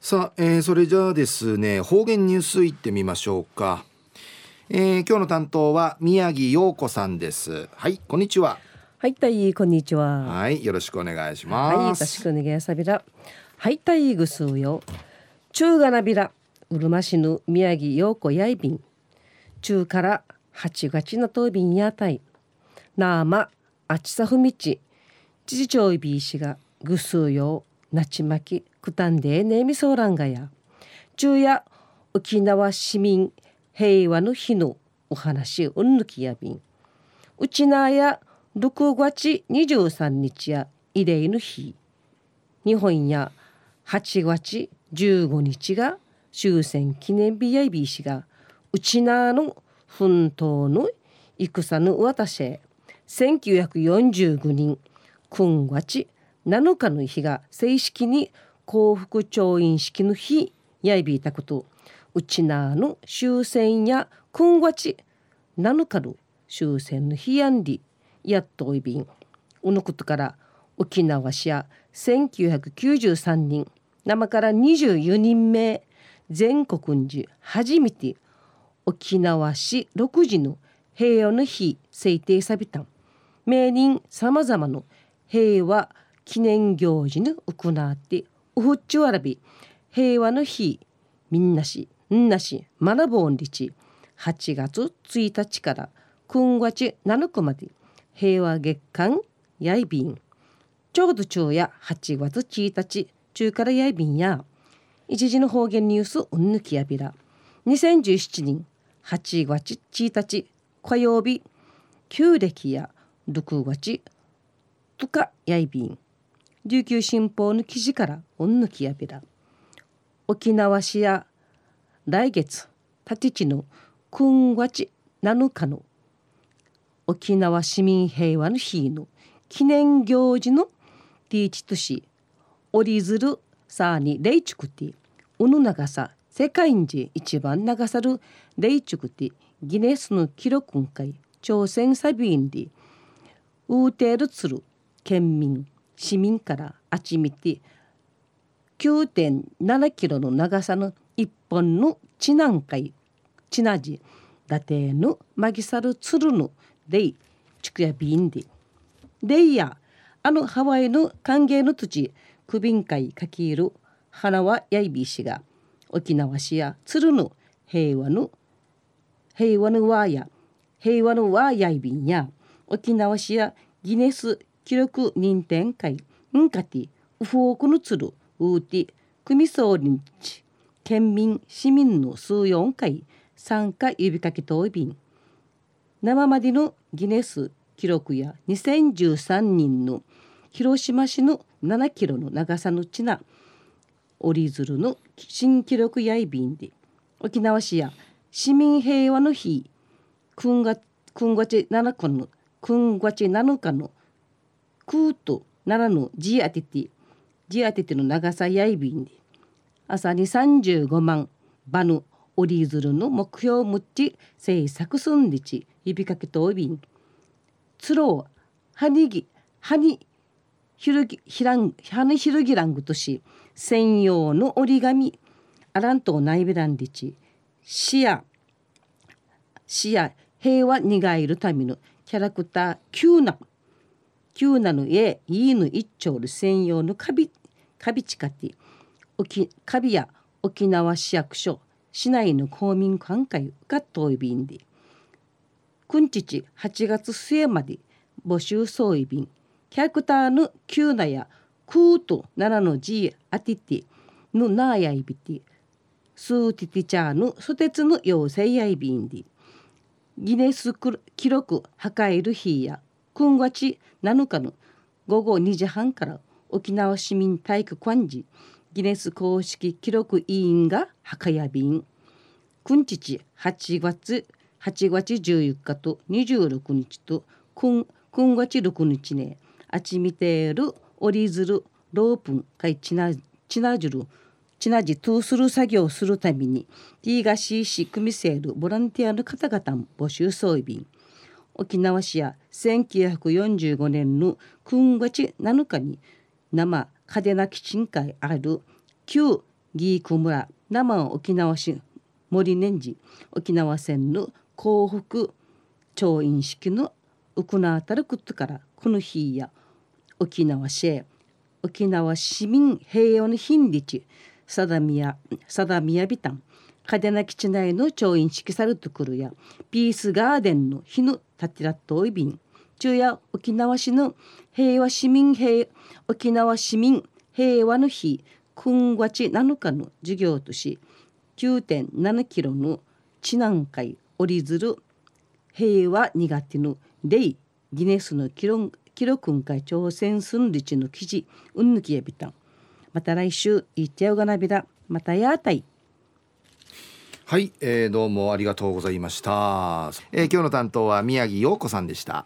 さあ、えー、それじゃあですね方言ニュースいってみましょうか、えー、今日の担当は宮城陽子さんです。はいこんにちは。はいたいこんにちは。はいよろしくお願いします。はいよろしくお願いさびら。はいたいぐすうよ。中がなびら。うるま市の宮城陽子やいびん。中から八月のとびんやたい。なあまあちさふみち。知事長いびいしがぐすうよなちまきくたんでねみそうらんがや昼夜沖縄市民平和の日のお話うんぬきやびんうちなや6月23日や慰霊の日日本や8月15日が終戦記念日やいびしがうちなの奮闘の戦の私1945人9月7日の日が正式に幸福調印式の日やいびいたことうちなの終戦や今月7日の終戦の日やんりやっといびんうのことから沖縄市や1993人生から24人目全国に初めて沖縄市6時の平和の日制定さびたん名人さまざまな平和記念行事の行ってうふっちわらび平和の日みんなしんなし学ぼうんりち8月1日から9月7日まで平和月間やいびん。ちょうど昼夜8月1日中からやいびんや。一時の方言ニュースうんぬきやびら。2017年8月1日火曜日旧暦や6月とかやいびん。琉球新報の記事からうんぬきやびら。沖縄市や来月立地の9月7日の沖縄市民平和の日の。記念行事のティーチ都市折り鶴さあにレイチュクティうぬ長さ世界に一番長さるレイチュクティギネスの記録会朝鮮サビンで。ウーテルツル県民。市民からあちみて9.7キロの長さの一本の地南海地なじ伊達のマギサルツルのレイチクヤビンディレイヤあのハワイの歓迎の土地クビン会かきいる花輪やいびしが沖縄市や鶴の平和の平和のワーや平和のワーやいびんや沖縄市やギネス記録認定会。んかてウフォークの鶴ウーティ組総リンチ県民市民の数四回。参加呼びかけといびん生までのギネス記録や2013人の。広島市の7キロの長さのちな。折り鶴の新記録やいびんで。沖縄市や市民平和の日。9月9月7日の。9月7日の。クーと奈良のジアテティジアテティの長さやいびんで朝に35万バヌ折り鶴の目標むっち制作すんりち指かけとおびん。つろうはにぎはにひるぎひらんはにひるぎらんぐとし専用の折り紙アラントナイベランリチ視野視野平和にがいるためのキャラクターキューナキューナの絵いいぬ一丁る専用のカビカビチカティ沖カビや沖縄市役所市内の公民館会が遠い便で今日8月末まで募集総意便キャラクターのキューナやクート奈良のジーアティティのナーヤイビティスーティティチャーのソテツの妖精やいびんでギネス記録破壊る日や今月7日の午後2時半から沖縄市民体育館時ギネス公式記録委員が墓や便。今日8月8月14日と26日と今今月6日ねあちみてる折り鶴ロープンかいちなちなじるちなじとする作業をするためにティーガシー市組セールボランティアの方々も募集総便沖縄市や1945年の9月7日に生嘉手納基地会ある旧ギーク村生沖縄市森年次沖縄戦の幸福調印式の行わたることからこの日や沖縄市沖縄市民平和の頻日定宮定宮ビタン嘉手納基地内の調印式さるとくるやピースガーデンの日の立てらっといびん昼夜沖縄市の平和市民平沖縄市民平和の日9月7日の授業とし9.7キロの知南海折り鶴平和苦手のデイギネスの記録記録会挑戦すんりちの記事うんぬきやびた。んまた来週いっちゃうがなびらまたやあたい。はい、えー、どうもありがとうございました、えー、今日の担当は宮城陽子さんでした。